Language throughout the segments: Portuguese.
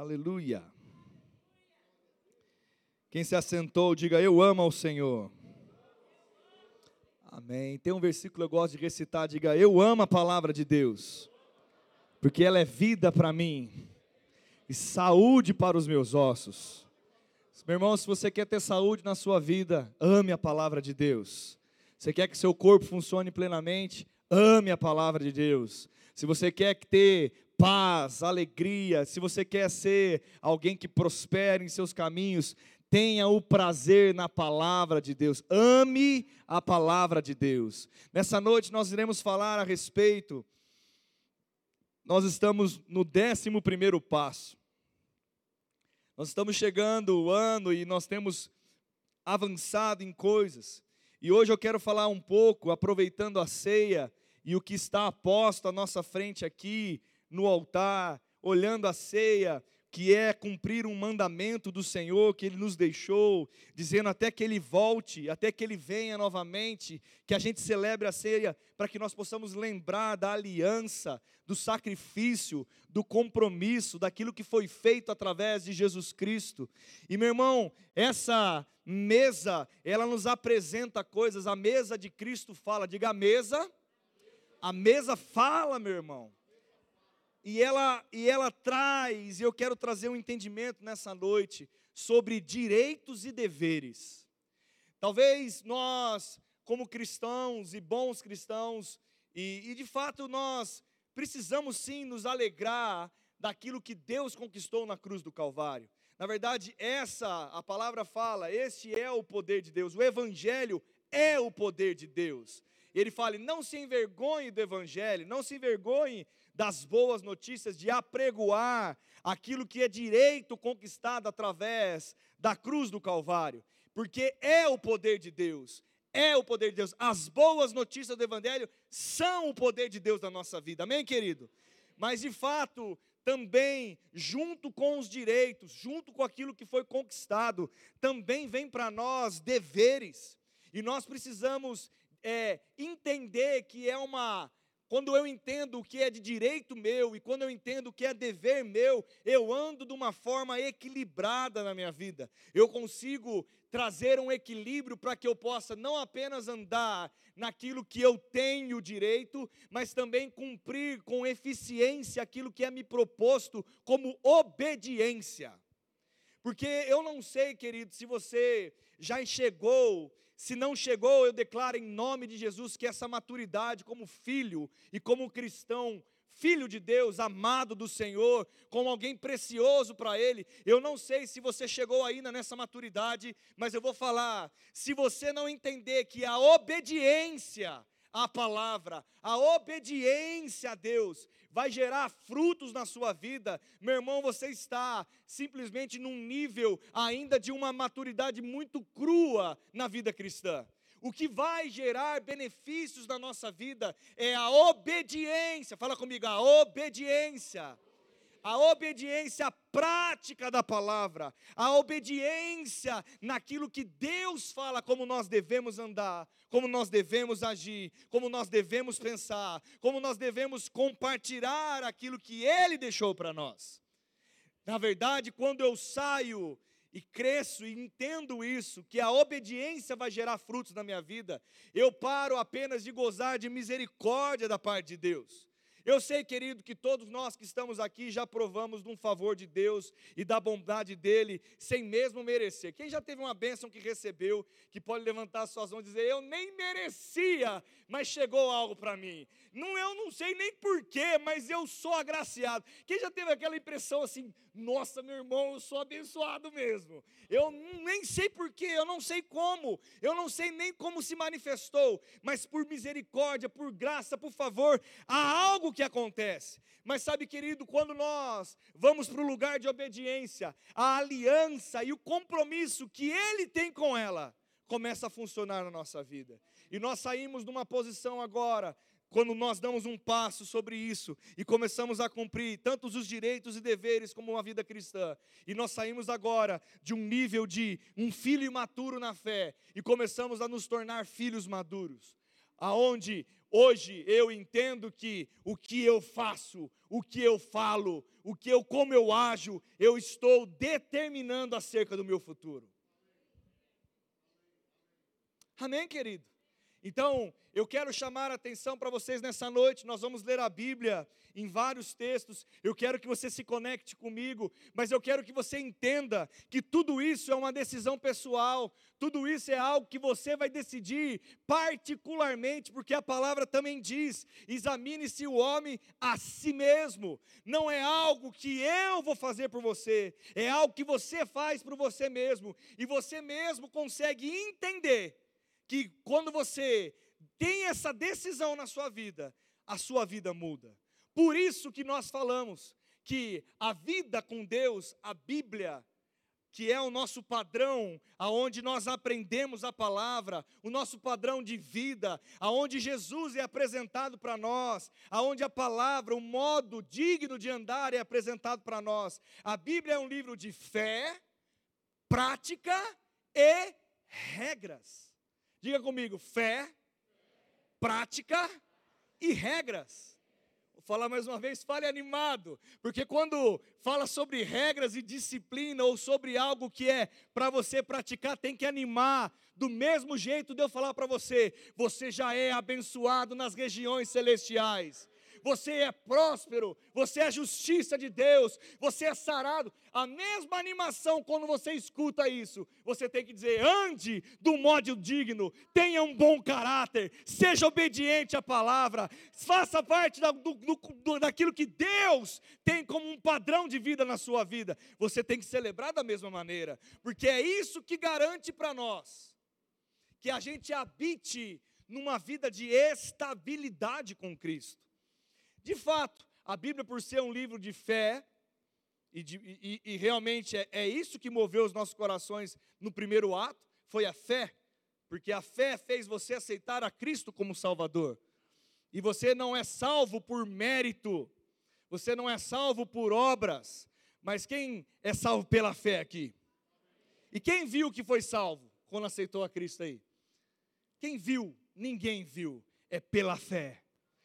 Aleluia. Quem se assentou, diga eu amo ao Senhor. Amém. Tem um versículo que eu gosto de recitar, diga eu amo a palavra de Deus, porque ela é vida para mim e saúde para os meus ossos. Meu irmão, se você quer ter saúde na sua vida, ame a palavra de Deus. Você quer que seu corpo funcione plenamente? Ame a palavra de Deus. Se você quer ter paz, alegria, se você quer ser alguém que prospere em seus caminhos, tenha o prazer na palavra de Deus. Ame a palavra de Deus. Nessa noite nós iremos falar a respeito. Nós estamos no décimo primeiro passo. Nós estamos chegando o ano e nós temos avançado em coisas. E hoje eu quero falar um pouco, aproveitando a ceia, e o que está posto à nossa frente aqui no altar, olhando a ceia, que é cumprir um mandamento do Senhor que Ele nos deixou, dizendo até que Ele volte, até que Ele venha novamente, que a gente celebre a ceia, para que nós possamos lembrar da aliança, do sacrifício, do compromisso, daquilo que foi feito através de Jesus Cristo. E meu irmão, essa mesa, ela nos apresenta coisas, a mesa de Cristo fala, diga a mesa a mesa fala, meu irmão. E ela, e ela traz, e eu quero trazer um entendimento nessa noite sobre direitos e deveres. Talvez nós, como cristãos e bons cristãos, e, e de fato nós precisamos sim nos alegrar daquilo que Deus conquistou na cruz do Calvário. Na verdade, essa, a palavra fala, este é o poder de Deus, o Evangelho é o poder de Deus ele fala: não se envergonhe do Evangelho, não se envergonhe das boas notícias, de apregoar aquilo que é direito conquistado através da cruz do Calvário, porque é o poder de Deus, é o poder de Deus. As boas notícias do Evangelho são o poder de Deus na nossa vida, amém, querido? Mas de fato, também, junto com os direitos, junto com aquilo que foi conquistado, também vem para nós deveres, e nós precisamos é, entender que é uma. Quando eu entendo o que é de direito meu e quando eu entendo o que é dever meu, eu ando de uma forma equilibrada na minha vida. Eu consigo trazer um equilíbrio para que eu possa não apenas andar naquilo que eu tenho direito, mas também cumprir com eficiência aquilo que é me proposto como obediência. Porque eu não sei, querido, se você já chegou se não chegou, eu declaro em nome de Jesus que essa maturidade como filho e como cristão, filho de Deus, amado do Senhor, como alguém precioso para Ele. Eu não sei se você chegou ainda nessa maturidade, mas eu vou falar: se você não entender que a obediência à palavra, a obediência a Deus, vai gerar frutos na sua vida, meu irmão, você está simplesmente num nível ainda de uma maturidade muito crua na vida cristã. O que vai gerar benefícios na nossa vida é a obediência. Fala comigo, a obediência a obediência prática da palavra, a obediência naquilo que Deus fala, como nós devemos andar, como nós devemos agir, como nós devemos pensar, como nós devemos compartilhar aquilo que Ele deixou para nós. Na verdade, quando eu saio e cresço e entendo isso, que a obediência vai gerar frutos na minha vida, eu paro apenas de gozar de misericórdia da parte de Deus. Eu sei, querido, que todos nós que estamos aqui já provamos de um favor de Deus e da bondade dele, sem mesmo merecer. Quem já teve uma bênção que recebeu, que pode levantar suas mãos e dizer: Eu nem merecia, mas chegou algo para mim. Não, eu não sei nem porquê, mas eu sou agraciado. Quem já teve aquela impressão assim: Nossa, meu irmão, eu sou abençoado mesmo. Eu nem sei porquê, eu não sei como, eu não sei nem como se manifestou, mas por misericórdia, por graça, por favor, há algo que acontece. Mas sabe, querido, quando nós vamos para o lugar de obediência, a aliança e o compromisso que Ele tem com ela começa a funcionar na nossa vida. E nós saímos de uma posição agora quando nós damos um passo sobre isso e começamos a cumprir tantos os direitos e deveres como uma vida cristã, e nós saímos agora de um nível de um filho imaturo na fé e começamos a nos tornar filhos maduros aonde hoje eu entendo que o que eu faço, o que eu falo, o que eu como eu ajo, eu estou determinando acerca do meu futuro. Amém, querido. Então, eu quero chamar a atenção para vocês nessa noite. Nós vamos ler a Bíblia em vários textos. Eu quero que você se conecte comigo, mas eu quero que você entenda que tudo isso é uma decisão pessoal. Tudo isso é algo que você vai decidir particularmente, porque a palavra também diz: examine-se o homem a si mesmo. Não é algo que eu vou fazer por você, é algo que você faz por você mesmo, e você mesmo consegue entender que quando você tem essa decisão na sua vida, a sua vida muda. Por isso que nós falamos que a vida com Deus, a Bíblia, que é o nosso padrão, aonde nós aprendemos a palavra, o nosso padrão de vida, aonde Jesus é apresentado para nós, aonde a palavra, o modo digno de andar é apresentado para nós. A Bíblia é um livro de fé, prática e regras. Diga comigo: fé, prática e regras. Vou falar mais uma vez, fale animado, porque quando fala sobre regras e disciplina ou sobre algo que é para você praticar, tem que animar. Do mesmo jeito de eu falar para você, você já é abençoado nas regiões celestiais você é próspero, você é justiça de Deus, você é sarado. A mesma animação quando você escuta isso, você tem que dizer: ande do modo digno, tenha um bom caráter, seja obediente à palavra, faça parte da, do, do, daquilo que Deus tem como um padrão de vida na sua vida. Você tem que celebrar da mesma maneira, porque é isso que garante para nós que a gente habite numa vida de estabilidade com Cristo. De fato, a Bíblia, por ser um livro de fé, e, de, e, e realmente é, é isso que moveu os nossos corações no primeiro ato, foi a fé, porque a fé fez você aceitar a Cristo como Salvador. E você não é salvo por mérito, você não é salvo por obras, mas quem é salvo pela fé aqui? E quem viu que foi salvo quando aceitou a Cristo aí? Quem viu? Ninguém viu. É pela fé.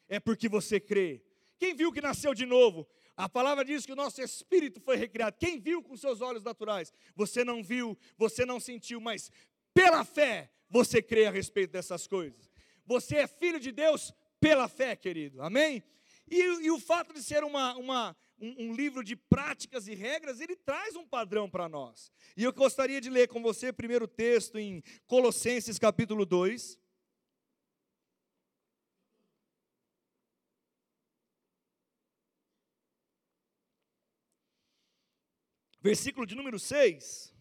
É porque você crê. Quem viu que nasceu de novo? A palavra diz que o nosso espírito foi recriado. Quem viu com seus olhos naturais? Você não viu, você não sentiu, mas pela fé você crê a respeito dessas coisas. Você é filho de Deus pela fé, querido. Amém? E, e o fato de ser uma, uma, um, um, livro de práticas e regras, ele traz um padrão para nós. E eu gostaria de ler com você o primeiro texto em Colossenses capítulo 2. Versículo de número 6.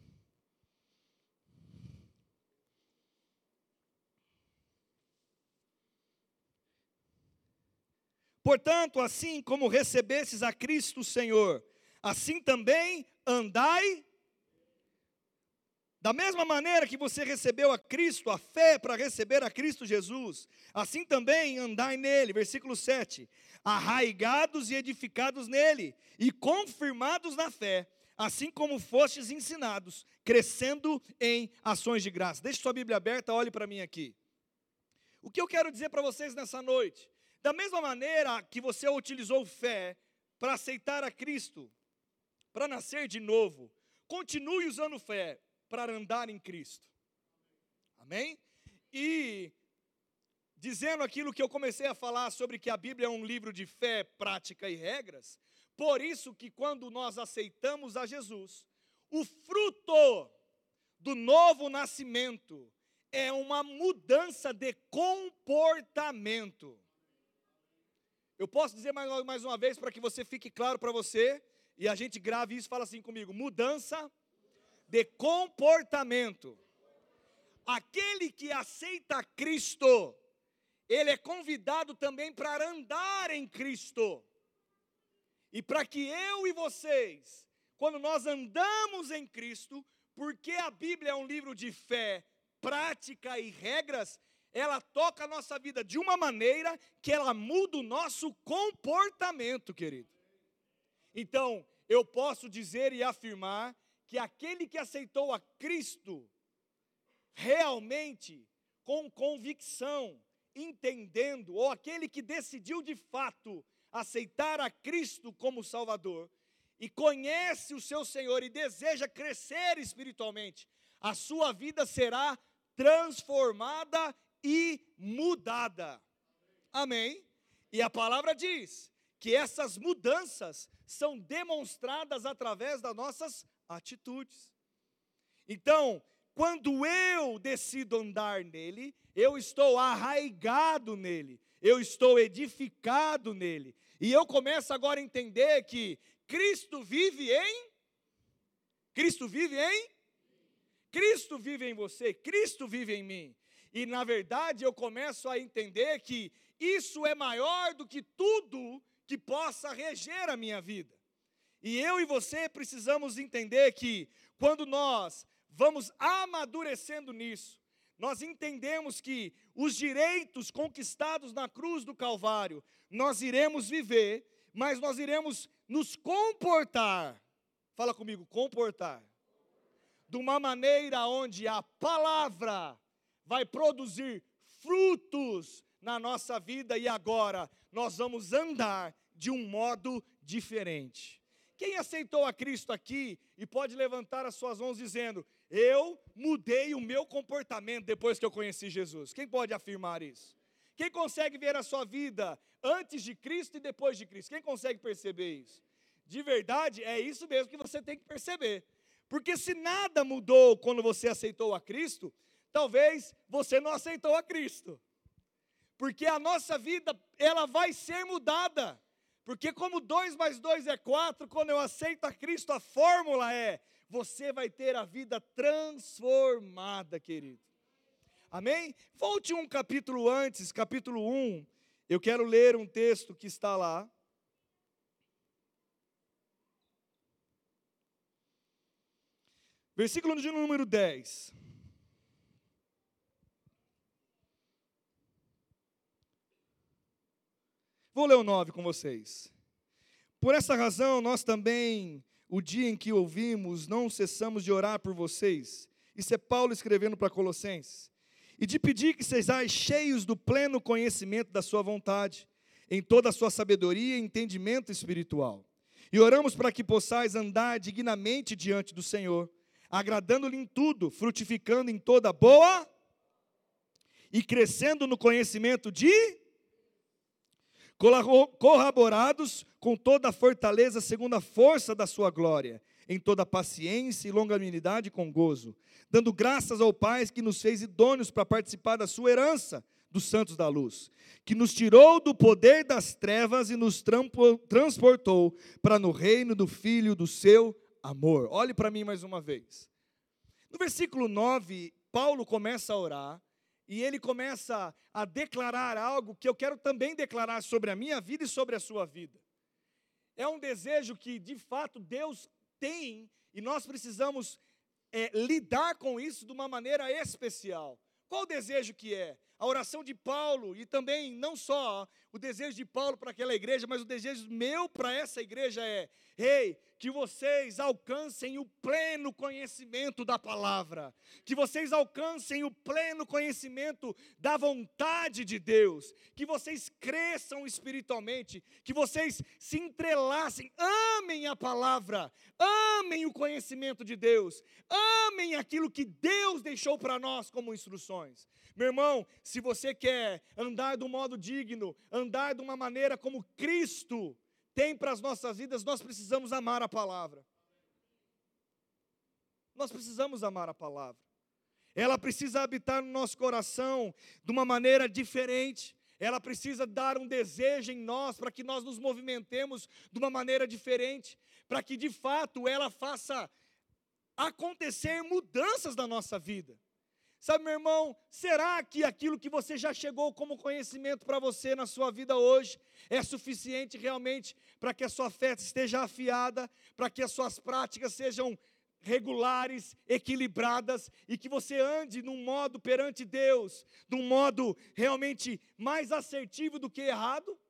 Portanto, assim como recebestes a Cristo Senhor, assim também andai. Da mesma maneira que você recebeu a Cristo, a fé para receber a Cristo Jesus, assim também andai nele. Versículo 7. Arraigados e edificados nele, e confirmados na fé, assim como fostes ensinados, crescendo em ações de graça. Deixe sua Bíblia aberta, olhe para mim aqui. O que eu quero dizer para vocês nessa noite? Da mesma maneira que você utilizou fé para aceitar a Cristo, para nascer de novo, continue usando fé para andar em Cristo. Amém? E dizendo aquilo que eu comecei a falar sobre que a Bíblia é um livro de fé, prática e regras, por isso que quando nós aceitamos a Jesus, o fruto do novo nascimento é uma mudança de comportamento. Eu posso dizer mais, mais uma vez para que você fique claro para você, e a gente grave isso fala assim comigo: mudança de comportamento. Aquele que aceita Cristo, ele é convidado também para andar em Cristo. E para que eu e vocês, quando nós andamos em Cristo, porque a Bíblia é um livro de fé, prática e regras, ela toca a nossa vida de uma maneira que ela muda o nosso comportamento, querido. Então, eu posso dizer e afirmar que aquele que aceitou a Cristo, realmente, com convicção entendendo, ou aquele que decidiu de fato aceitar a Cristo como Salvador, e conhece o seu Senhor e deseja crescer espiritualmente, a sua vida será transformada e mudada. Amém? E a palavra diz que essas mudanças são demonstradas através das nossas atitudes. Então, quando eu decido andar nele, eu estou arraigado nele, eu estou edificado nele. E eu começo agora a entender que Cristo vive em Cristo vive em Cristo vive em você, Cristo vive em mim. E na verdade eu começo a entender que isso é maior do que tudo que possa reger a minha vida. E eu e você precisamos entender que quando nós vamos amadurecendo nisso, nós entendemos que os direitos conquistados na cruz do Calvário, nós iremos viver, mas nós iremos nos comportar. Fala comigo, comportar. De uma maneira onde a palavra vai produzir frutos na nossa vida e agora nós vamos andar de um modo diferente. Quem aceitou a Cristo aqui e pode levantar as suas mãos dizendo: Eu mudei o meu comportamento depois que eu conheci Jesus? Quem pode afirmar isso? Quem consegue ver a sua vida antes de Cristo e depois de Cristo? Quem consegue perceber isso? De verdade, é isso mesmo que você tem que perceber. Porque se nada mudou quando você aceitou a Cristo, talvez você não aceitou a Cristo. Porque a nossa vida, ela vai ser mudada. Porque como 2 mais 2 é 4, quando eu aceito a Cristo, a fórmula é: você vai ter a vida transformada, querido. Amém? Volte um capítulo antes, capítulo 1. Eu quero ler um texto que está lá. Versículo de número 10. Vou ler o 9 com vocês. Por essa razão, nós também, o dia em que ouvimos, não cessamos de orar por vocês. Isso é Paulo escrevendo para Colossenses. E de pedir que sejais cheios do pleno conhecimento da Sua vontade, em toda a sua sabedoria e entendimento espiritual. E oramos para que possais andar dignamente diante do Senhor, agradando-lhe em tudo, frutificando em toda boa e crescendo no conhecimento de corroborados com toda a fortaleza segundo a força da sua glória, em toda paciência e longanimidade com gozo, dando graças ao Pai que nos fez idôneos para participar da sua herança dos santos da luz, que nos tirou do poder das trevas e nos transportou para no reino do Filho do seu amor. Olhe para mim mais uma vez. No versículo 9, Paulo começa a orar e ele começa a declarar algo que eu quero também declarar sobre a minha vida e sobre a sua vida. É um desejo que, de fato, Deus tem e nós precisamos é, lidar com isso de uma maneira especial. Qual o desejo que é? A oração de Paulo e também não só o desejo de Paulo para aquela igreja, mas o desejo meu para essa igreja é: Ei, que vocês alcancem o pleno conhecimento da palavra, que vocês alcancem o pleno conhecimento da vontade de Deus, que vocês cresçam espiritualmente, que vocês se entrelacem, amem a palavra, amem o conhecimento de Deus, amem aquilo que Deus deixou para nós como instruções. Meu irmão, se você quer andar de um modo digno, andar de uma maneira como Cristo, tem para as nossas vidas, nós precisamos amar a palavra. Nós precisamos amar a palavra. Ela precisa habitar no nosso coração de uma maneira diferente. Ela precisa dar um desejo em nós para que nós nos movimentemos de uma maneira diferente, para que de fato ela faça acontecer mudanças na nossa vida. Sabe, meu irmão, será que aquilo que você já chegou como conhecimento para você na sua vida hoje é suficiente realmente para que a sua fé esteja afiada, para que as suas práticas sejam regulares, equilibradas e que você ande num modo perante Deus, num modo realmente mais assertivo do que errado?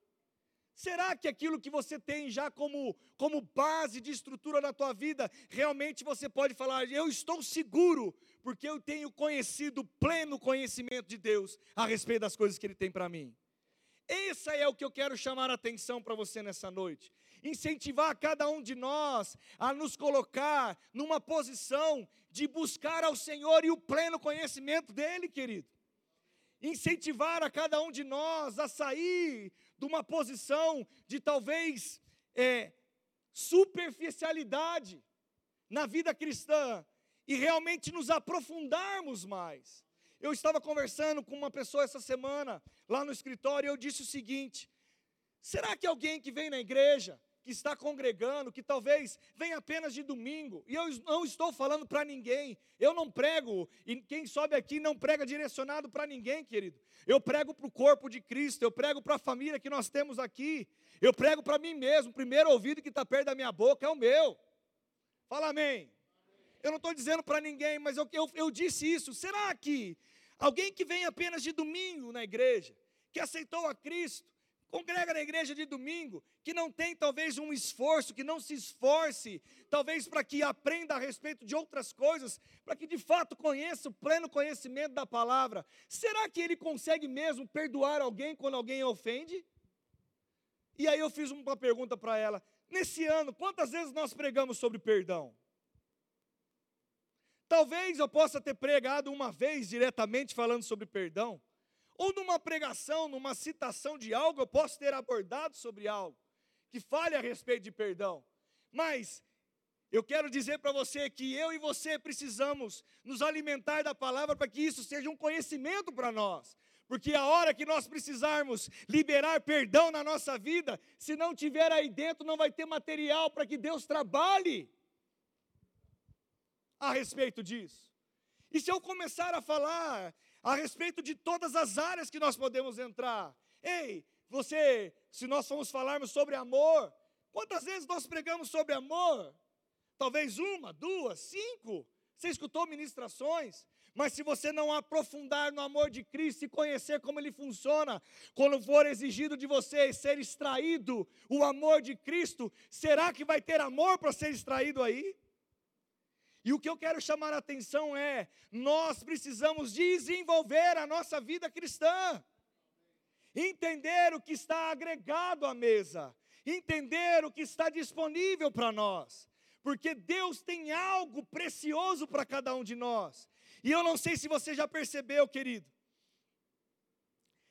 Será que aquilo que você tem já como, como base de estrutura na tua vida, realmente você pode falar, eu estou seguro, porque eu tenho conhecido pleno conhecimento de Deus a respeito das coisas que Ele tem para mim? Esse é o que eu quero chamar a atenção para você nessa noite. Incentivar cada um de nós a nos colocar numa posição de buscar ao Senhor e o pleno conhecimento dEle, querido incentivar a cada um de nós a sair de uma posição de talvez é, superficialidade na vida cristã e realmente nos aprofundarmos mais. Eu estava conversando com uma pessoa essa semana lá no escritório e eu disse o seguinte: será que alguém que vem na igreja que está congregando, que talvez venha apenas de domingo, e eu não estou falando para ninguém, eu não prego, e quem sobe aqui não prega direcionado para ninguém, querido. Eu prego para o corpo de Cristo, eu prego para a família que nós temos aqui, eu prego para mim mesmo, o primeiro ouvido que está perto da minha boca é o meu. Fala amém. Eu não estou dizendo para ninguém, mas eu, eu, eu disse isso. Será que alguém que vem apenas de domingo na igreja, que aceitou a Cristo, congrega na igreja de domingo, que não tem talvez um esforço, que não se esforce, talvez para que aprenda a respeito de outras coisas, para que de fato conheça o pleno conhecimento da palavra, será que ele consegue mesmo perdoar alguém quando alguém ofende? E aí eu fiz uma pergunta para ela: nesse ano, quantas vezes nós pregamos sobre perdão? Talvez eu possa ter pregado uma vez diretamente falando sobre perdão, ou numa pregação, numa citação de algo, eu posso ter abordado sobre algo que fale a respeito de perdão. Mas eu quero dizer para você que eu e você precisamos nos alimentar da palavra para que isso seja um conhecimento para nós. Porque a hora que nós precisarmos liberar perdão na nossa vida, se não tiver aí dentro, não vai ter material para que Deus trabalhe a respeito disso. E se eu começar a falar a respeito de todas as áreas que nós podemos entrar. Ei, você, se nós formos falarmos sobre amor, quantas vezes nós pregamos sobre amor? Talvez uma, duas, cinco. Você escutou ministrações, mas se você não aprofundar no amor de Cristo e conhecer como ele funciona, quando for exigido de você ser extraído o amor de Cristo, será que vai ter amor para ser extraído aí? E o que eu quero chamar a atenção é: nós precisamos desenvolver a nossa vida cristã, entender o que está agregado à mesa, entender o que está disponível para nós, porque Deus tem algo precioso para cada um de nós. E eu não sei se você já percebeu, querido,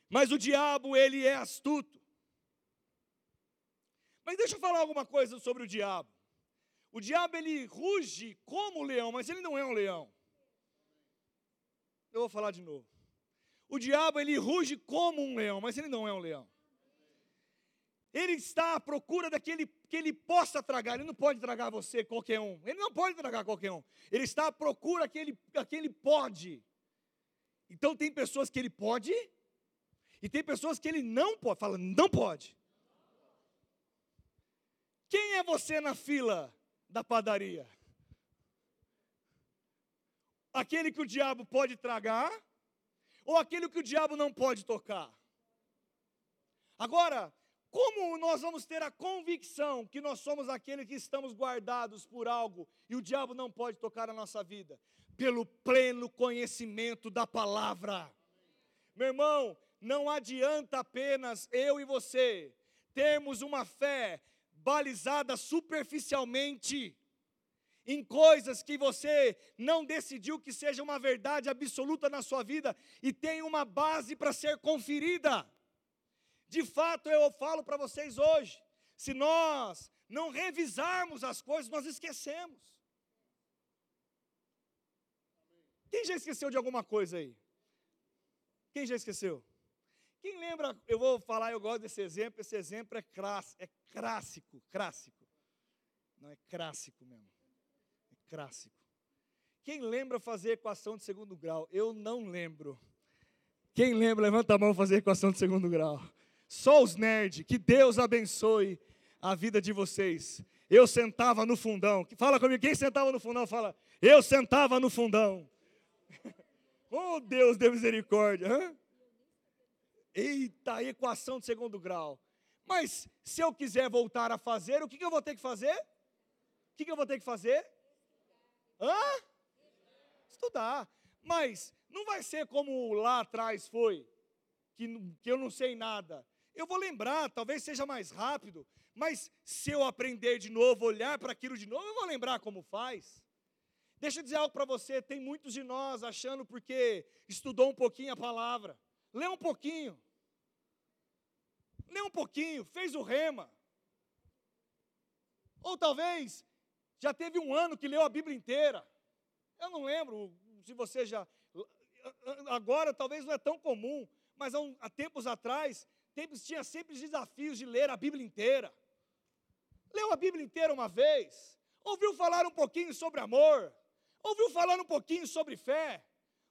mas o diabo, ele é astuto. Mas deixa eu falar alguma coisa sobre o diabo. O diabo ele ruge como um leão, mas ele não é um leão. Eu vou falar de novo. O diabo ele ruge como um leão, mas ele não é um leão. Ele está à procura daquele que ele possa tragar. Ele não pode tragar você, qualquer um. Ele não pode tragar qualquer um. Ele está à procura daquele que ele pode. Então tem pessoas que ele pode e tem pessoas que ele não pode. Fala, não pode. Quem é você na fila? Da padaria? Aquele que o diabo pode tragar ou aquele que o diabo não pode tocar? Agora, como nós vamos ter a convicção que nós somos aquele que estamos guardados por algo e o diabo não pode tocar a nossa vida? Pelo pleno conhecimento da palavra. Meu irmão, não adianta apenas eu e você termos uma fé balizada superficialmente em coisas que você não decidiu que seja uma verdade absoluta na sua vida e tem uma base para ser conferida. De fato, eu falo para vocês hoje, se nós não revisarmos as coisas, nós esquecemos. Quem já esqueceu de alguma coisa aí? Quem já esqueceu? Quem lembra, eu vou falar, eu gosto desse exemplo, esse exemplo é, crass, é clássico, clássico. Não é clássico mesmo. É clássico. Quem lembra fazer equação de segundo grau? Eu não lembro. Quem lembra, levanta a mão fazer equação de segundo grau. Só os nerds, que Deus abençoe a vida de vocês. Eu sentava no fundão. Fala comigo, quem sentava no fundão? Fala, eu sentava no fundão. oh, Deus de misericórdia. Hã? Eita, equação de segundo grau. Mas se eu quiser voltar a fazer, o que, que eu vou ter que fazer? O que, que eu vou ter que fazer? Hã? Estudar. Mas não vai ser como lá atrás foi, que, que eu não sei nada. Eu vou lembrar, talvez seja mais rápido, mas se eu aprender de novo, olhar para aquilo de novo, eu vou lembrar como faz. Deixa eu dizer algo para você: tem muitos de nós achando porque estudou um pouquinho a palavra, lê um pouquinho, lê um pouquinho, fez o rema. Ou talvez já teve um ano que leu a Bíblia inteira. Eu não lembro se você já. Agora talvez não é tão comum, mas há, um, há tempos atrás, tempos tinha sempre desafios de ler a Bíblia inteira. Leu a Bíblia inteira uma vez, ouviu falar um pouquinho sobre amor, ouviu falar um pouquinho sobre fé,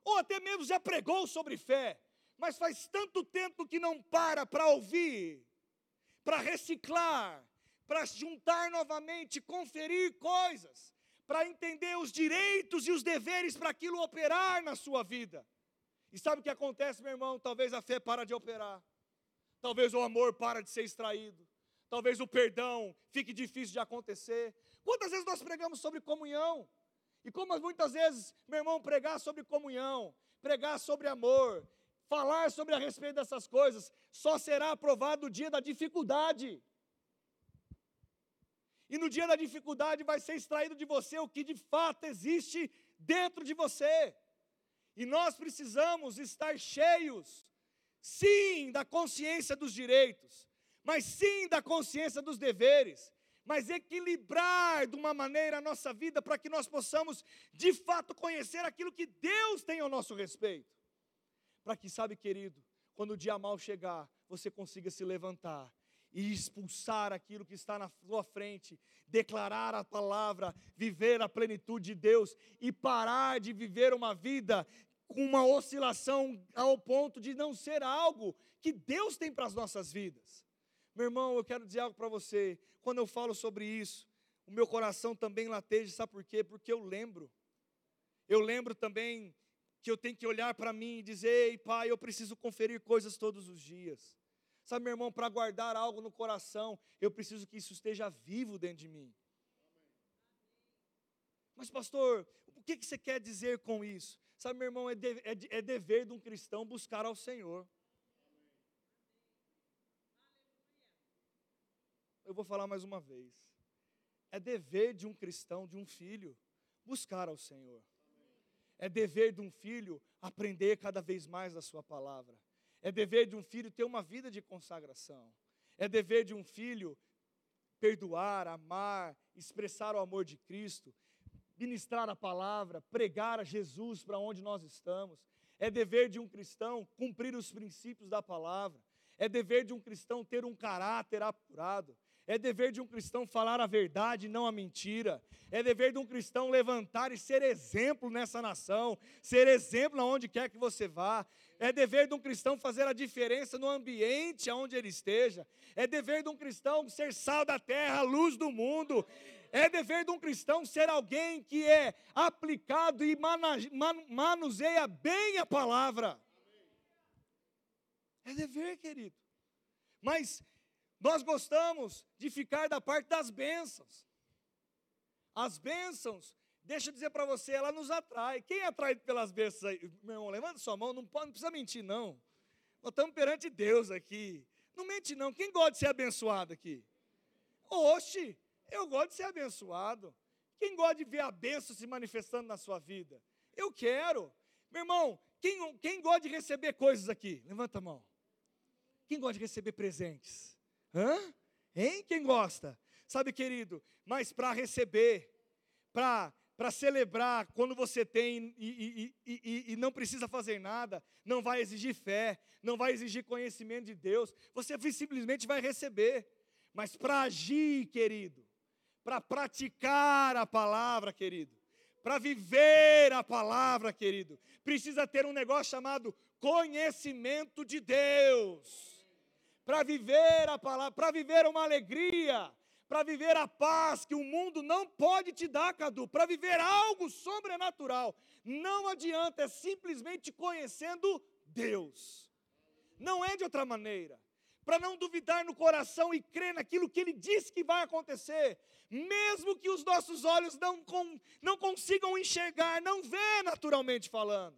ou até mesmo já pregou sobre fé, mas faz tanto tempo que não para para ouvir, para reciclar, para juntar novamente, conferir coisas, para entender os direitos e os deveres para aquilo operar na sua vida. E sabe o que acontece, meu irmão? Talvez a fé para de operar. Talvez o amor para de ser extraído. Talvez o perdão fique difícil de acontecer. Quantas vezes nós pregamos sobre comunhão? E como muitas vezes, meu irmão, pregar sobre comunhão, pregar sobre amor, falar sobre a respeito dessas coisas, só será aprovado no dia da dificuldade. E no dia da dificuldade vai ser extraído de você o que de fato existe dentro de você. E nós precisamos estar cheios, sim, da consciência dos direitos, mas sim da consciência dos deveres, mas equilibrar de uma maneira a nossa vida para que nós possamos de fato conhecer aquilo que Deus tem ao nosso respeito. Para que, sabe, querido, quando o dia mal chegar, você consiga se levantar e expulsar aquilo que está na sua frente, declarar a palavra, viver a plenitude de Deus e parar de viver uma vida com uma oscilação ao ponto de não ser algo que Deus tem para as nossas vidas. Meu irmão, eu quero dizer algo para você. Quando eu falo sobre isso, o meu coração também lateja, sabe por quê? Porque eu lembro. Eu lembro também que eu tenho que olhar para mim e dizer: Ei, pai, eu preciso conferir coisas todos os dias. Sabe, meu irmão, para guardar algo no coração, eu preciso que isso esteja vivo dentro de mim. Mas, pastor, o que, que você quer dizer com isso? Sabe, meu irmão, é, de, é, é dever de um cristão buscar ao Senhor. Eu vou falar mais uma vez. É dever de um cristão, de um filho, buscar ao Senhor. É dever de um filho aprender cada vez mais da Sua palavra. É dever de um filho ter uma vida de consagração. É dever de um filho perdoar, amar, expressar o amor de Cristo, ministrar a palavra, pregar a Jesus para onde nós estamos. É dever de um cristão cumprir os princípios da palavra. É dever de um cristão ter um caráter apurado. É dever de um cristão falar a verdade, não a mentira. É dever de um cristão levantar e ser exemplo nessa nação, ser exemplo aonde quer que você vá. É dever de um cristão fazer a diferença no ambiente aonde ele esteja. É dever de um cristão ser sal da terra, luz do mundo. É dever de um cristão ser alguém que é aplicado e manuseia bem a palavra. É dever, querido. Mas nós gostamos de ficar da parte das bênçãos. As bênçãos, deixa eu dizer para você, ela nos atrai. Quem é atraído pelas bênçãos aí? Meu irmão, levanta sua mão, não, pode, não precisa mentir, não. Nós estamos perante Deus aqui. Não mente, não. Quem gosta de ser abençoado aqui? Oxe, eu gosto de ser abençoado. Quem gosta de ver a bênção se manifestando na sua vida? Eu quero. Meu irmão, quem, quem gosta de receber coisas aqui? Levanta a mão. Quem gosta de receber presentes? Hã? Hein? Quem gosta? Sabe, querido, mas para receber, para para celebrar quando você tem e, e, e, e, não precisa fazer nada, não vai exigir fé, não vai exigir conhecimento de Deus, você simplesmente vai receber. Mas para agir, querido, para praticar a palavra, querido, para viver a palavra, querido, precisa ter um negócio chamado conhecimento de Deus para viver a palavra, para viver uma alegria, para viver a paz que o mundo não pode te dar, Cadu, para viver algo sobrenatural. Não adianta, é simplesmente conhecendo Deus. Não é de outra maneira. para não duvidar no coração e crer naquilo que Ele diz que vai acontecer, mesmo que os nossos olhos não, com, não consigam enxergar, não ver naturalmente falando.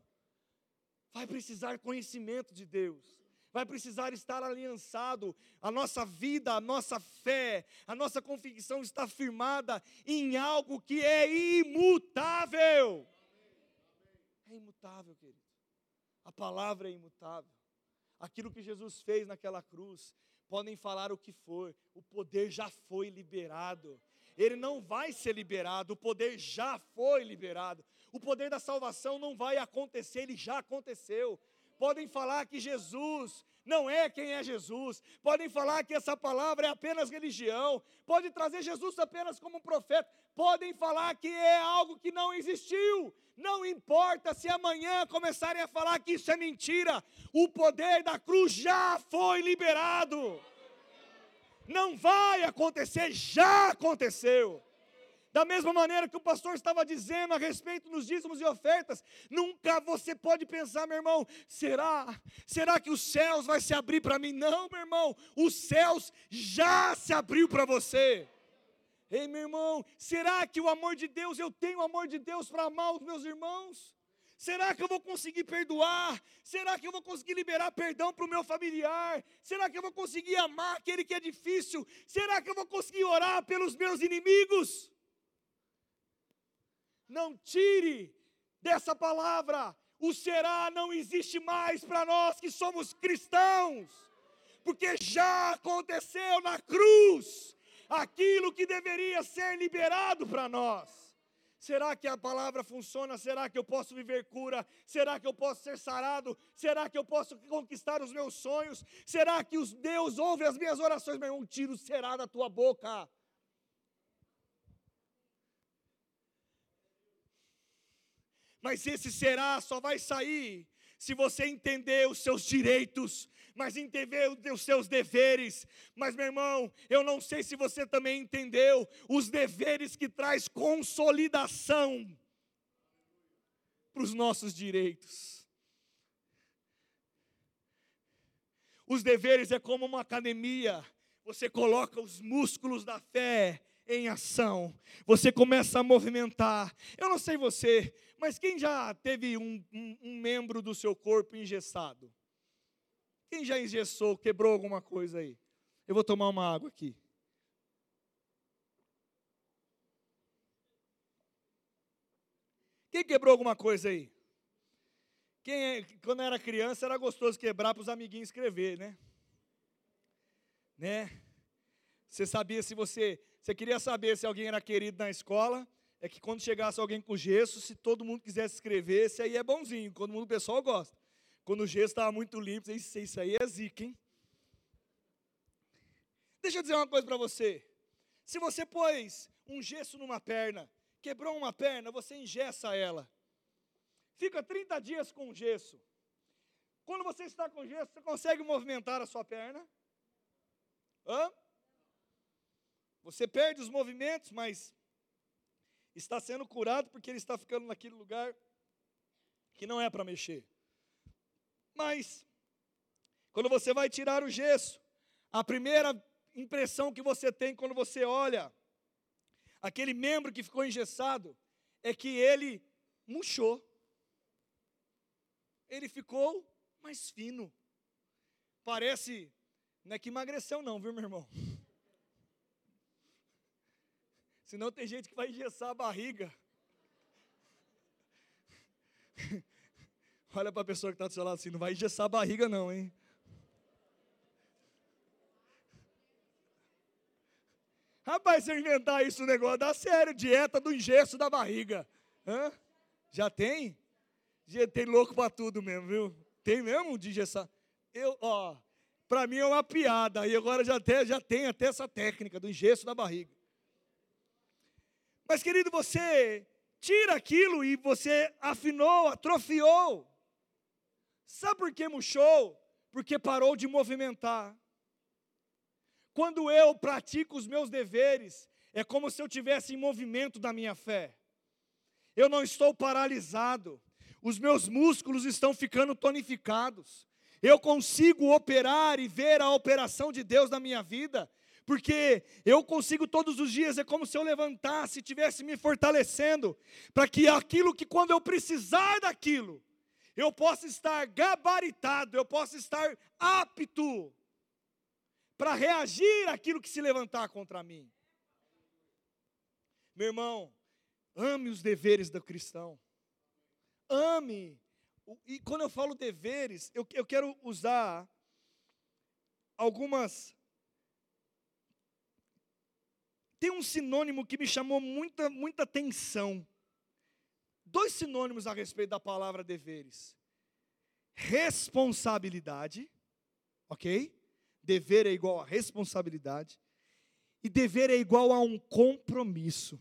Vai precisar conhecimento de Deus, vai precisar estar aliançado, a nossa vida, a nossa fé, a nossa convicção está firmada em algo que é imutável. É imutável, querido. A palavra é imutável aquilo que Jesus fez naquela cruz. Podem falar o que for, o poder já foi liberado. Ele não vai ser liberado, o poder já foi liberado. O poder da salvação não vai acontecer, ele já aconteceu. Podem falar que Jesus não é quem é Jesus. Podem falar que essa palavra é apenas religião. Podem trazer Jesus apenas como um profeta. Podem falar que é algo que não existiu. Não importa se amanhã começarem a falar que isso é mentira, o poder da cruz já foi liberado. Não vai acontecer, já aconteceu. Da mesma maneira que o pastor estava dizendo a respeito dos dízimos e ofertas, nunca você pode pensar, meu irmão, será? Será que os céus vai se abrir para mim? Não, meu irmão, os céus já se abriu para você. Ei, meu irmão, será que o amor de Deus, eu tenho o amor de Deus para amar os meus irmãos? Será que eu vou conseguir perdoar? Será que eu vou conseguir liberar perdão para o meu familiar? Será que eu vou conseguir amar aquele que é difícil? Será que eu vou conseguir orar pelos meus inimigos? Não tire dessa palavra, o será não existe mais para nós que somos cristãos, porque já aconteceu na cruz aquilo que deveria ser liberado para nós. Será que a palavra funciona? Será que eu posso viver cura? Será que eu posso ser sarado? Será que eu posso conquistar os meus sonhos? Será que os Deus ouve as minhas orações? Meu irmão, tiro será da tua boca. Mas esse será só vai sair se você entender os seus direitos, mas entender os seus deveres. Mas, meu irmão, eu não sei se você também entendeu os deveres que traz consolidação para os nossos direitos. Os deveres é como uma academia, você coloca os músculos da fé em ação, você começa a movimentar. Eu não sei você, mas quem já teve um, um, um membro do seu corpo engessado? Quem já engessou, quebrou alguma coisa aí? Eu vou tomar uma água aqui. Quem quebrou alguma coisa aí? Quem é, quando era criança era gostoso quebrar para os amiguinhos escrever, né? Né? Você sabia se você, você queria saber se alguém era querido na escola, é que quando chegasse alguém com gesso, se todo mundo quisesse escrever, esse aí é bonzinho, quando o pessoal gosta. Quando o gesso estava muito limpo, isso, isso aí é zica, hein? Deixa eu dizer uma coisa para você. Se você pôs um gesso numa perna, quebrou uma perna, você engessa ela. Fica 30 dias com gesso. Quando você está com gesso, você consegue movimentar a sua perna? Hã? Você perde os movimentos, mas está sendo curado porque ele está ficando naquele lugar que não é para mexer. Mas, quando você vai tirar o gesso, a primeira impressão que você tem quando você olha aquele membro que ficou engessado é que ele murchou. Ele ficou mais fino. Parece, não é que emagreceu não, viu, meu irmão? Senão tem gente que vai engessar a barriga. Olha para a pessoa que está do seu lado assim, não vai engessar a barriga não, hein? Rapaz, se eu inventar isso, o negócio dá sério, dieta do engesso da barriga. Hã? Já tem? Já tem louco para tudo mesmo, viu? Tem mesmo de engessar. Eu, ó, para mim é uma piada, e agora já, até, já tem até essa técnica do engesso da barriga. Mas, querido, você tira aquilo e você afinou, atrofiou. Sabe por que murchou? Porque parou de movimentar. Quando eu pratico os meus deveres, é como se eu tivesse em movimento da minha fé. Eu não estou paralisado. Os meus músculos estão ficando tonificados. eu consigo operar e ver a operação de Deus na minha vida, porque eu consigo todos os dias, é como se eu levantasse, estivesse me fortalecendo, para que aquilo que quando eu precisar daquilo, eu possa estar gabaritado, eu possa estar apto para reagir àquilo que se levantar contra mim. Meu irmão, ame os deveres do cristão. Ame. E quando eu falo deveres, eu, eu quero usar algumas. Tem um sinônimo que me chamou muita, muita atenção. Dois sinônimos a respeito da palavra deveres: responsabilidade, ok? Dever é igual a responsabilidade. E dever é igual a um compromisso.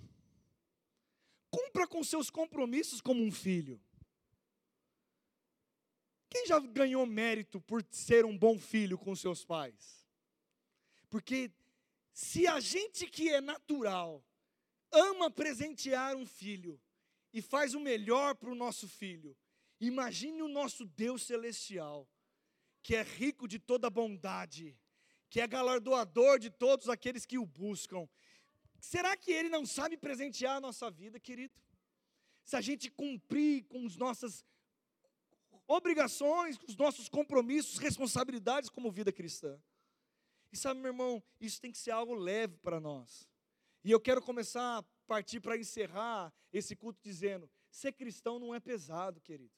Cumpra com seus compromissos como um filho. Quem já ganhou mérito por ser um bom filho com seus pais? Porque se a gente que é natural ama presentear um filho e faz o melhor para o nosso filho, imagine o nosso Deus celestial, que é rico de toda bondade, que é galardoador de todos aqueles que o buscam. Será que ele não sabe presentear a nossa vida, querido? Se a gente cumprir com as nossas obrigações, com os nossos compromissos, responsabilidades como vida cristã. E sabe, meu irmão, isso tem que ser algo leve para nós. E eu quero começar a partir para encerrar esse culto dizendo: ser cristão não é pesado, querido.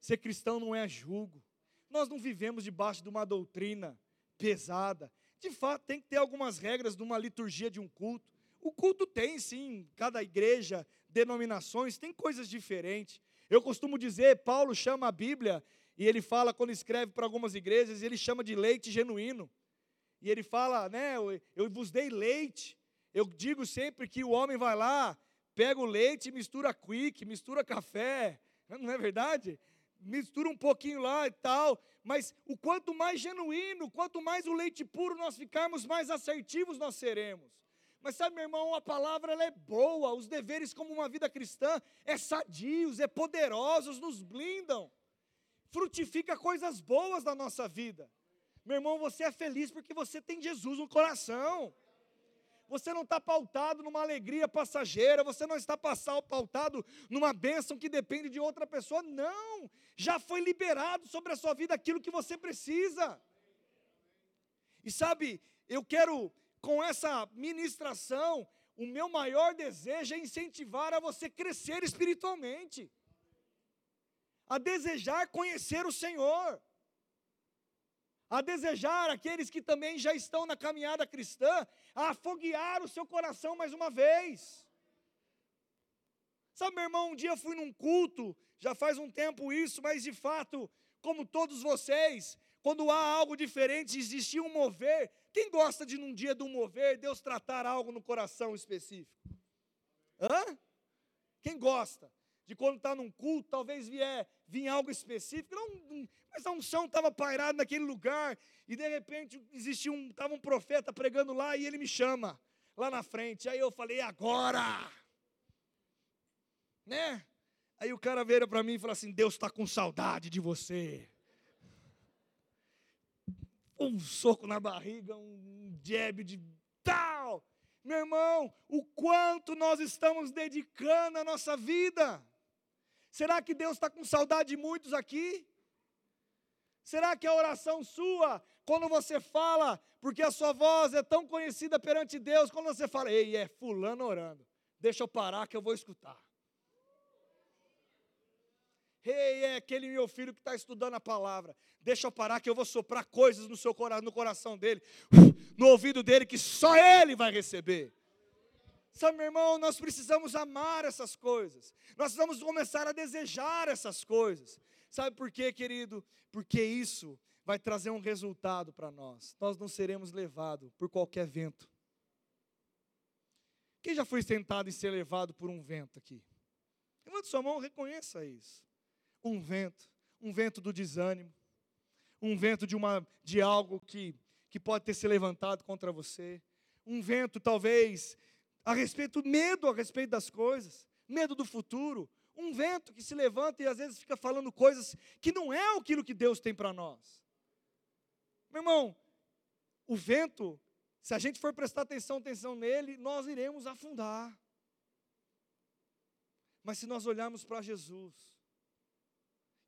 Ser cristão não é julgo. Nós não vivemos debaixo de uma doutrina pesada. De fato, tem que ter algumas regras de uma liturgia de um culto. O culto tem, sim, cada igreja, denominações, tem coisas diferentes. Eu costumo dizer, Paulo chama a Bíblia, e ele fala, quando escreve para algumas igrejas, ele chama de leite genuíno. E ele fala, né, eu, vos dei leite. Eu digo sempre que o homem vai lá, pega o leite, mistura quick, mistura café, não é verdade? Mistura um pouquinho lá e tal, mas o quanto mais genuíno, quanto mais o leite puro nós ficarmos, mais assertivos nós seremos. Mas sabe, meu irmão, a palavra ela é boa, os deveres como uma vida cristã é sadios, é poderosos, nos blindam. Frutifica coisas boas na nossa vida. Meu irmão, você é feliz porque você tem Jesus no coração. Você não está pautado numa alegria passageira, você não está pautado numa bênção que depende de outra pessoa, não. Já foi liberado sobre a sua vida aquilo que você precisa. E sabe, eu quero, com essa ministração, o meu maior desejo é incentivar a você crescer espiritualmente, a desejar conhecer o Senhor a desejar aqueles que também já estão na caminhada cristã, a afoguear o seu coração mais uma vez. Sabe, meu irmão, um dia fui num culto, já faz um tempo isso, mas de fato, como todos vocês, quando há algo diferente, existia um mover. Quem gosta de num dia de um mover, Deus tratar algo no coração específico? Hã? Quem gosta? De quando está num culto, talvez vier, vir algo específico, não, mas a unção estava pairada naquele lugar, e de repente existia um, estava um profeta pregando lá, e ele me chama, lá na frente, aí eu falei, agora, né, aí o cara veio para mim e falou assim, Deus está com saudade de você, um soco na barriga, um jab de tal, meu irmão, o quanto nós estamos dedicando a nossa vida, Será que Deus está com saudade de muitos aqui? Será que a oração sua, quando você fala, porque a sua voz é tão conhecida perante Deus, quando você fala, ei, é fulano orando, deixa eu parar que eu vou escutar. Ei, é aquele meu filho que está estudando a palavra. Deixa eu parar que eu vou soprar coisas no seu no coração dele, no ouvido dele que só ele vai receber. Sabe, meu irmão, nós precisamos amar essas coisas. Nós precisamos começar a desejar essas coisas. Sabe por quê, querido? Porque isso vai trazer um resultado para nós. Nós não seremos levados por qualquer vento. Quem já foi tentado em ser levado por um vento aqui? Levante sua mão, reconheça isso. Um vento, um vento do desânimo, um vento de, uma, de algo que, que pode ter se levantado contra você, um vento talvez a respeito, medo a respeito das coisas, medo do futuro, um vento que se levanta e às vezes fica falando coisas que não é aquilo que Deus tem para nós. Meu irmão, o vento, se a gente for prestar atenção, atenção nele, nós iremos afundar. Mas se nós olharmos para Jesus,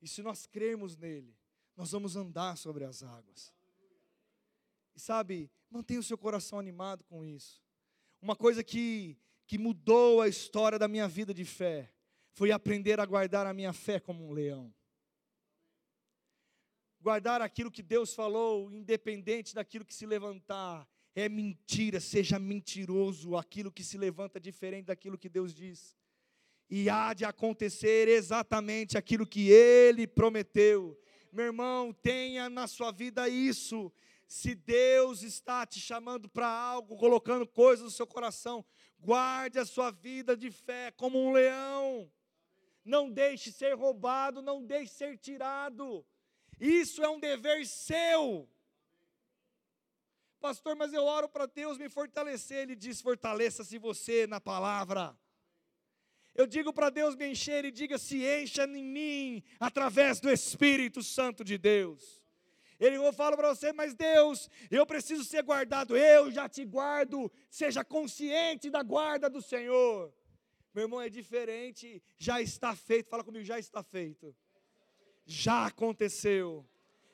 e se nós crermos nele, nós vamos andar sobre as águas. E sabe, mantenha o seu coração animado com isso. Uma coisa que, que mudou a história da minha vida de fé foi aprender a guardar a minha fé como um leão guardar aquilo que Deus falou, independente daquilo que se levantar. É mentira, seja mentiroso aquilo que se levanta diferente daquilo que Deus diz. E há de acontecer exatamente aquilo que Ele prometeu. Meu irmão, tenha na sua vida isso. Se Deus está te chamando para algo, colocando coisas no seu coração, guarde a sua vida de fé como um leão. Não deixe ser roubado, não deixe ser tirado. Isso é um dever seu. Pastor, mas eu oro para Deus me fortalecer. Ele diz: fortaleça-se você na palavra. Eu digo para Deus me encher e diga: se encha em mim através do Espírito Santo de Deus. Ele eu falo para você, mas Deus, eu preciso ser guardado. Eu já te guardo. Seja consciente da guarda do Senhor. Meu irmão, é diferente. Já está feito. Fala comigo, já está feito já aconteceu,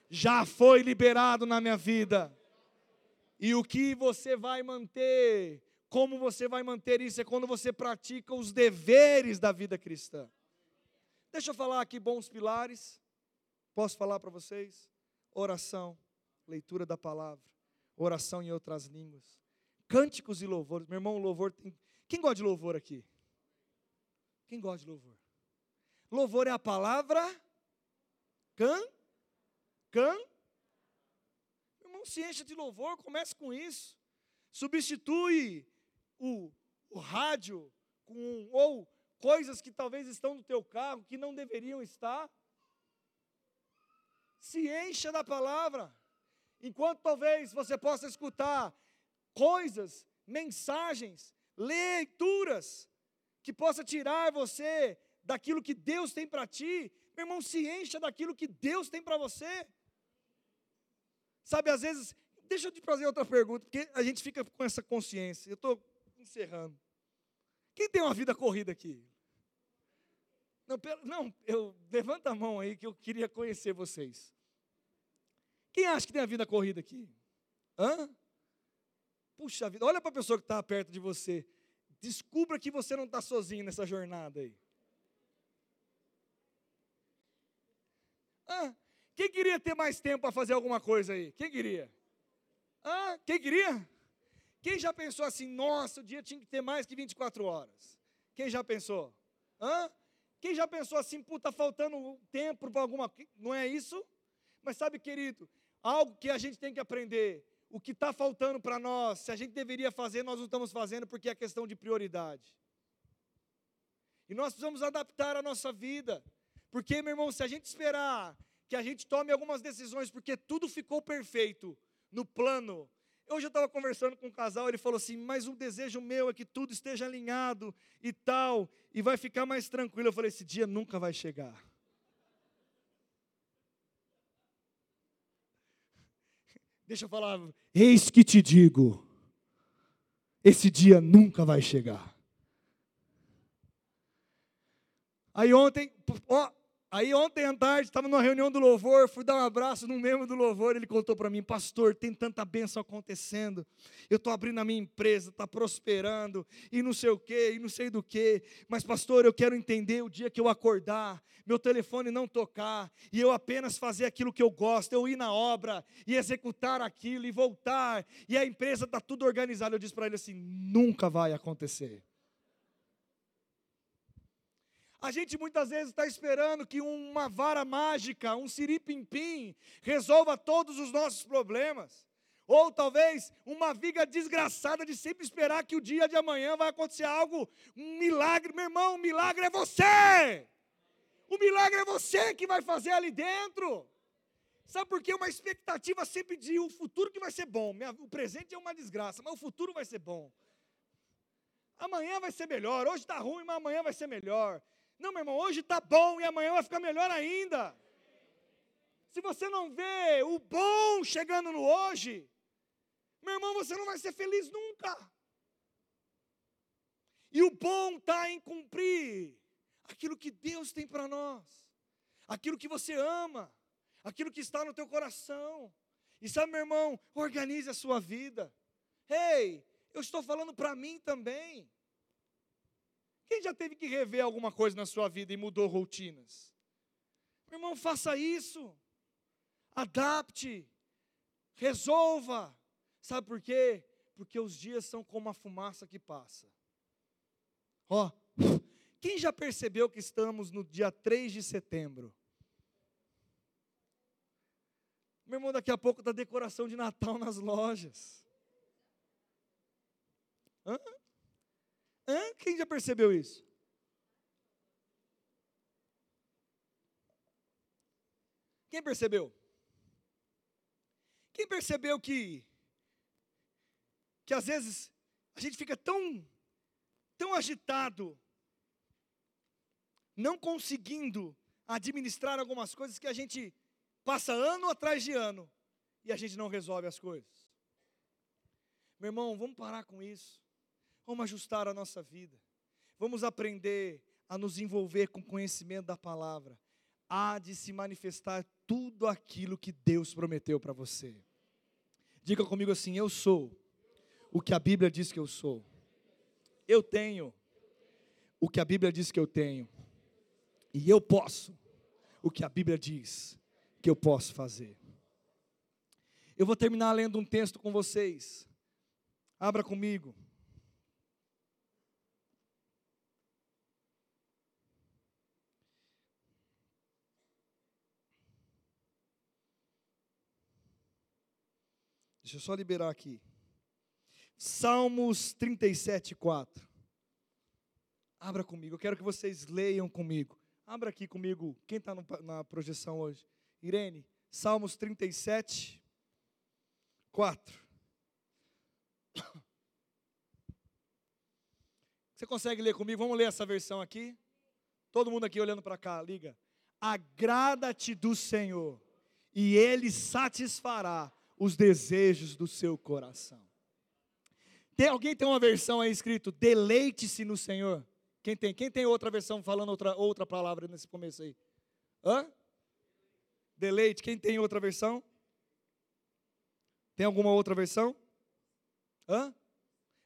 já foi liberado na minha vida. E o que você vai manter, como você vai manter isso, é quando você pratica os deveres da vida cristã. Deixa eu falar aqui bons pilares. Posso falar para vocês? Oração, leitura da palavra, oração em outras línguas, cânticos e louvores. Meu irmão, louvor tem... Quem gosta de louvor aqui? Quem gosta de louvor? Louvor é a palavra Cã? Cã? Irmão, se encha de louvor, comece com isso. Substitui o, o rádio com ou coisas que talvez estão no teu carro que não deveriam estar. Se encha da palavra. Enquanto talvez você possa escutar coisas, mensagens, leituras que possa tirar você daquilo que Deus tem para ti, meu irmão, se encha daquilo que Deus tem para você. Sabe, às vezes, deixa eu te fazer outra pergunta, porque a gente fica com essa consciência. Eu estou encerrando. Quem tem uma vida corrida aqui? Não, não, eu levanta a mão aí que eu queria conhecer vocês. Quem acha que tem a vida corrida aqui? Hã? Puxa vida, olha para a pessoa que está perto de você. Descubra que você não está sozinho nessa jornada aí. Ah, quem queria ter mais tempo para fazer alguma coisa aí? Quem queria? Ah, quem queria? Quem já pensou assim, nossa, o dia tinha que ter mais que 24 horas? Quem já pensou? Hã? Quem já pensou assim, puta, tá faltando tempo para alguma coisa? Não é isso? Mas sabe, querido, algo que a gente tem que aprender, o que está faltando para nós, se a gente deveria fazer, nós não estamos fazendo porque é questão de prioridade. E nós precisamos adaptar a nossa vida. Porque, meu irmão, se a gente esperar que a gente tome algumas decisões, porque tudo ficou perfeito no plano. Hoje eu estava conversando com um casal, ele falou assim: Mas o desejo meu é que tudo esteja alinhado e tal, e vai ficar mais tranquilo. Eu falei: Esse dia nunca vai chegar. Deixa eu falar, eis que te digo, esse dia nunca vai chegar. Aí ontem, ó, Aí ontem à tarde, estava numa reunião do louvor, fui dar um abraço num membro do louvor, ele contou para mim, pastor, tem tanta bênção acontecendo, eu estou abrindo a minha empresa, está prosperando, e não sei o que, e não sei do que, mas pastor, eu quero entender o dia que eu acordar, meu telefone não tocar, e eu apenas fazer aquilo que eu gosto, eu ir na obra, e executar aquilo, e voltar, e a empresa está tudo organizada. Eu disse para ele assim: nunca vai acontecer. A gente muitas vezes está esperando que uma vara mágica, um siripimpim, resolva todos os nossos problemas. Ou talvez uma viga desgraçada de sempre esperar que o dia de amanhã vai acontecer algo, um milagre. Meu irmão, o milagre é você! O milagre é você que vai fazer ali dentro. Sabe por quê? Uma expectativa sempre de o um futuro que vai ser bom. O presente é uma desgraça, mas o futuro vai ser bom. Amanhã vai ser melhor. Hoje está ruim, mas amanhã vai ser melhor. Não, meu irmão, hoje está bom e amanhã vai ficar melhor ainda. se você não vê o bom chegando no hoje, meu irmão, você não vai ser feliz nunca. E o bom está em cumprir aquilo que Deus tem para nós, aquilo que você ama, aquilo que está no teu coração. E sabe, meu irmão, organize a sua vida. Ei, eu estou falando para mim também. Quem já teve que rever alguma coisa na sua vida e mudou rotinas? Meu irmão, faça isso. Adapte. Resolva. Sabe por quê? Porque os dias são como a fumaça que passa. Ó, quem já percebeu que estamos no dia 3 de setembro? Meu irmão, daqui a pouco está decoração de Natal nas lojas. Hã? Hã? Quem já percebeu isso? Quem percebeu? Quem percebeu que que às vezes a gente fica tão tão agitado, não conseguindo administrar algumas coisas que a gente passa ano atrás de ano e a gente não resolve as coisas. Meu irmão, vamos parar com isso. Vamos ajustar a nossa vida. Vamos aprender a nos envolver com conhecimento da palavra. Há de se manifestar tudo aquilo que Deus prometeu para você. Diga comigo assim: Eu sou o que a Bíblia diz que eu sou. Eu tenho o que a Bíblia diz que eu tenho. E eu posso o que a Bíblia diz que eu posso fazer. Eu vou terminar lendo um texto com vocês. Abra comigo. Deixa eu só liberar aqui. Salmos 37, 4. Abra comigo, eu quero que vocês leiam comigo. Abra aqui comigo, quem está na projeção hoje? Irene, Salmos 37, 4. Você consegue ler comigo? Vamos ler essa versão aqui? Todo mundo aqui olhando para cá, liga. Agrada-te do Senhor, e Ele satisfará os desejos do seu coração. Tem alguém tem uma versão aí escrito deleite-se no Senhor? Quem tem? Quem tem outra versão falando outra, outra palavra nesse começo aí? Hã? Deleite. Quem tem outra versão? Tem alguma outra versão? Hã?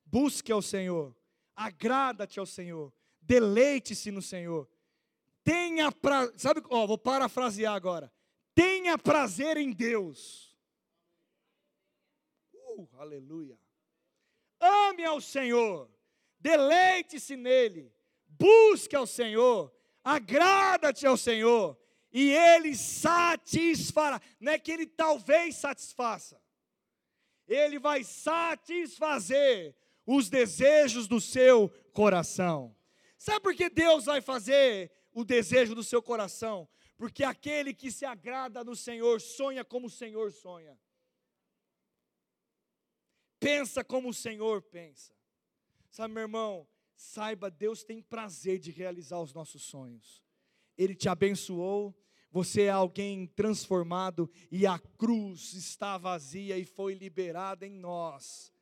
Busque ao Senhor. Agrada-te ao Senhor. Deleite-se no Senhor. Tenha pra, sabe, ó, vou parafrasear agora. Tenha prazer em Deus Uh, aleluia. Ame ao Senhor, deleite-se nele, busque ao Senhor, agrada-te ao Senhor, e ele satisfará. Não é que ele talvez satisfaça, ele vai satisfazer os desejos do seu coração. Sabe por que Deus vai fazer o desejo do seu coração? Porque aquele que se agrada no Senhor sonha como o Senhor sonha pensa como o Senhor pensa. Sabe, meu irmão, saiba, Deus tem prazer de realizar os nossos sonhos. Ele te abençoou, você é alguém transformado e a cruz está vazia e foi liberada em nós.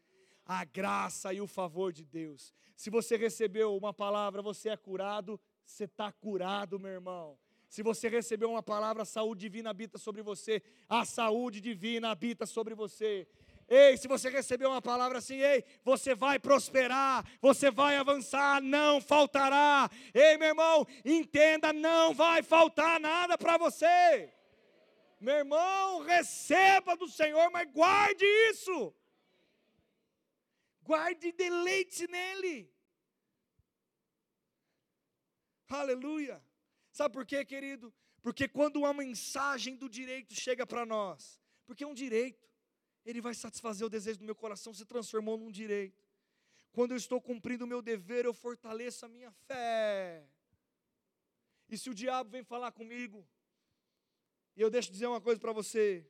A graça e o favor de Deus. Se você recebeu uma palavra, você é curado, você está curado, meu irmão. Se você recebeu uma palavra, a saúde divina habita sobre você, a saúde divina habita sobre você. Ei, se você recebeu uma palavra assim, ei, você vai prosperar, você vai avançar, não faltará. Ei, meu irmão, entenda, não vai faltar nada para você. Meu irmão, receba do Senhor, mas guarde isso. Guarde e deleite nele. Aleluia. Sabe por quê, querido? Porque quando uma mensagem do direito chega para nós, porque é um direito, ele vai satisfazer o desejo do meu coração, se transformou num direito. Quando eu estou cumprindo o meu dever, eu fortaleço a minha fé. E se o diabo vem falar comigo, e eu deixo dizer uma coisa para você,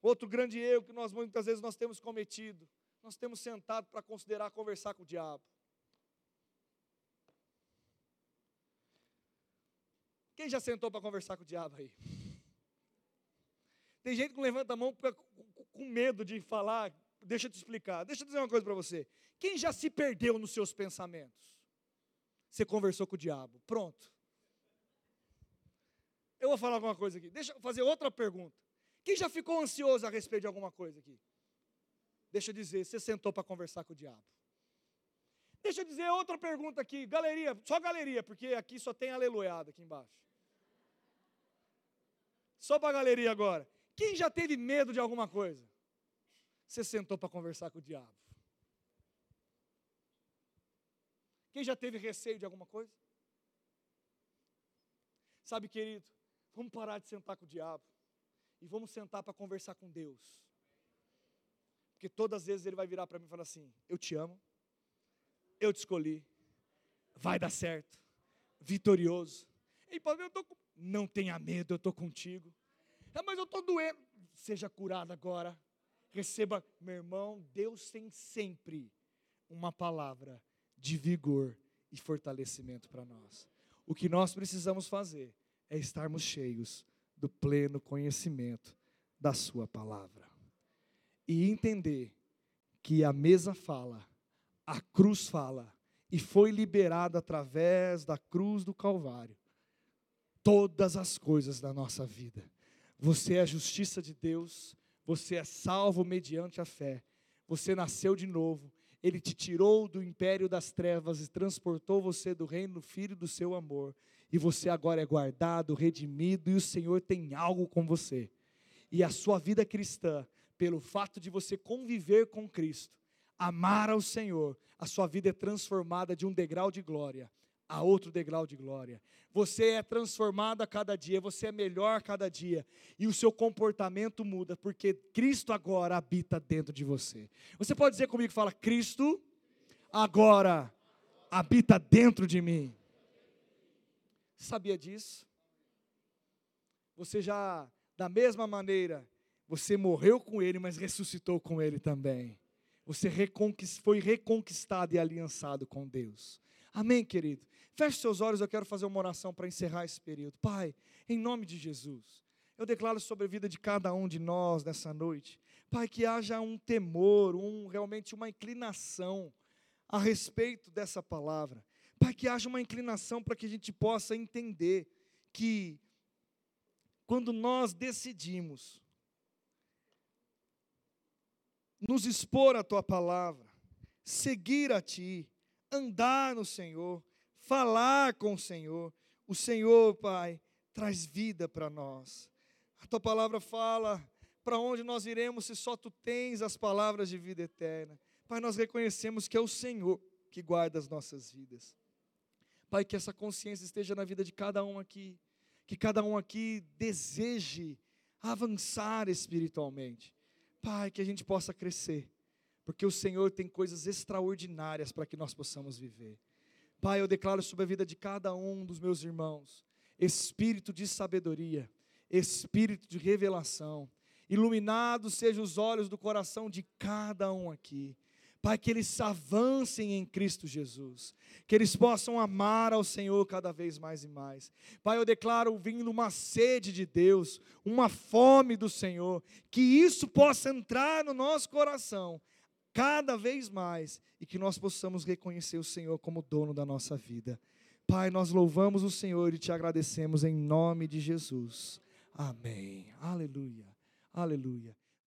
outro grande erro que nós muitas vezes nós temos cometido, nós temos sentado para considerar conversar com o diabo. Quem já sentou para conversar com o diabo aí? Tem gente que levanta a mão com medo de falar. Deixa eu te explicar. Deixa eu dizer uma coisa para você. Quem já se perdeu nos seus pensamentos? Você conversou com o diabo. Pronto. Eu vou falar alguma coisa aqui. Deixa eu fazer outra pergunta. Quem já ficou ansioso a respeito de alguma coisa aqui? Deixa eu dizer, você sentou para conversar com o diabo. Deixa eu dizer outra pergunta aqui, galeria, só galeria, porque aqui só tem aleluiado aqui embaixo. Só para a galeria agora. Quem já teve medo de alguma coisa? Você sentou para conversar com o diabo. Quem já teve receio de alguma coisa? Sabe, querido, vamos parar de sentar com o diabo e vamos sentar para conversar com Deus. Porque todas as vezes ele vai virar para mim e falar assim: Eu te amo, eu te escolhi, vai dar certo, vitorioso. Ei, Paulo, eu tô com... Não tenha medo, eu estou contigo. É, mas eu estou doendo. Seja curado agora. Receba, meu irmão, Deus tem sempre uma palavra de vigor e fortalecimento para nós. O que nós precisamos fazer é estarmos cheios do pleno conhecimento da Sua palavra. E entender que a mesa fala, a cruz fala, e foi liberada através da cruz do Calvário todas as coisas da nossa vida. Você é a justiça de Deus, você é salvo mediante a fé, você nasceu de novo, Ele te tirou do império das trevas e transportou você do reino do Filho do seu amor. E você agora é guardado, redimido, e o Senhor tem algo com você. E a sua vida cristã, pelo fato de você conviver com Cristo, amar ao Senhor, a sua vida é transformada de um degrau de glória a outro degrau de glória. Você é transformado a cada dia, você é melhor a cada dia, e o seu comportamento muda, porque Cristo agora habita dentro de você. Você pode dizer comigo, fala, Cristo agora habita dentro de mim. Sabia disso? Você já, da mesma maneira, você morreu com Ele, mas ressuscitou com Ele também. Você reconquist, foi reconquistado e aliançado com Deus. Amém, querido? Feche seus olhos, eu quero fazer uma oração para encerrar esse período. Pai, em nome de Jesus, eu declaro sobre a vida de cada um de nós nessa noite. Pai, que haja um temor, um realmente uma inclinação a respeito dessa palavra. Pai, que haja uma inclinação para que a gente possa entender que quando nós decidimos nos expor à tua palavra, seguir a ti, andar no Senhor, falar com o Senhor, o Senhor, Pai, traz vida para nós. A tua palavra fala para onde nós iremos se só tu tens as palavras de vida eterna. Pai, nós reconhecemos que é o Senhor que guarda as nossas vidas. Pai, que essa consciência esteja na vida de cada um aqui, que cada um aqui deseje avançar espiritualmente. Pai, que a gente possa crescer, porque o Senhor tem coisas extraordinárias para que nós possamos viver. Pai, eu declaro sobre a vida de cada um dos meus irmãos espírito de sabedoria, espírito de revelação. Iluminados sejam os olhos do coração de cada um aqui. Pai, que eles avancem em Cristo Jesus, que eles possam amar ao Senhor cada vez mais e mais. Pai, eu declaro vindo uma sede de Deus, uma fome do Senhor, que isso possa entrar no nosso coração cada vez mais e que nós possamos reconhecer o Senhor como dono da nossa vida. Pai, nós louvamos o Senhor e te agradecemos em nome de Jesus. Amém. Aleluia. Aleluia.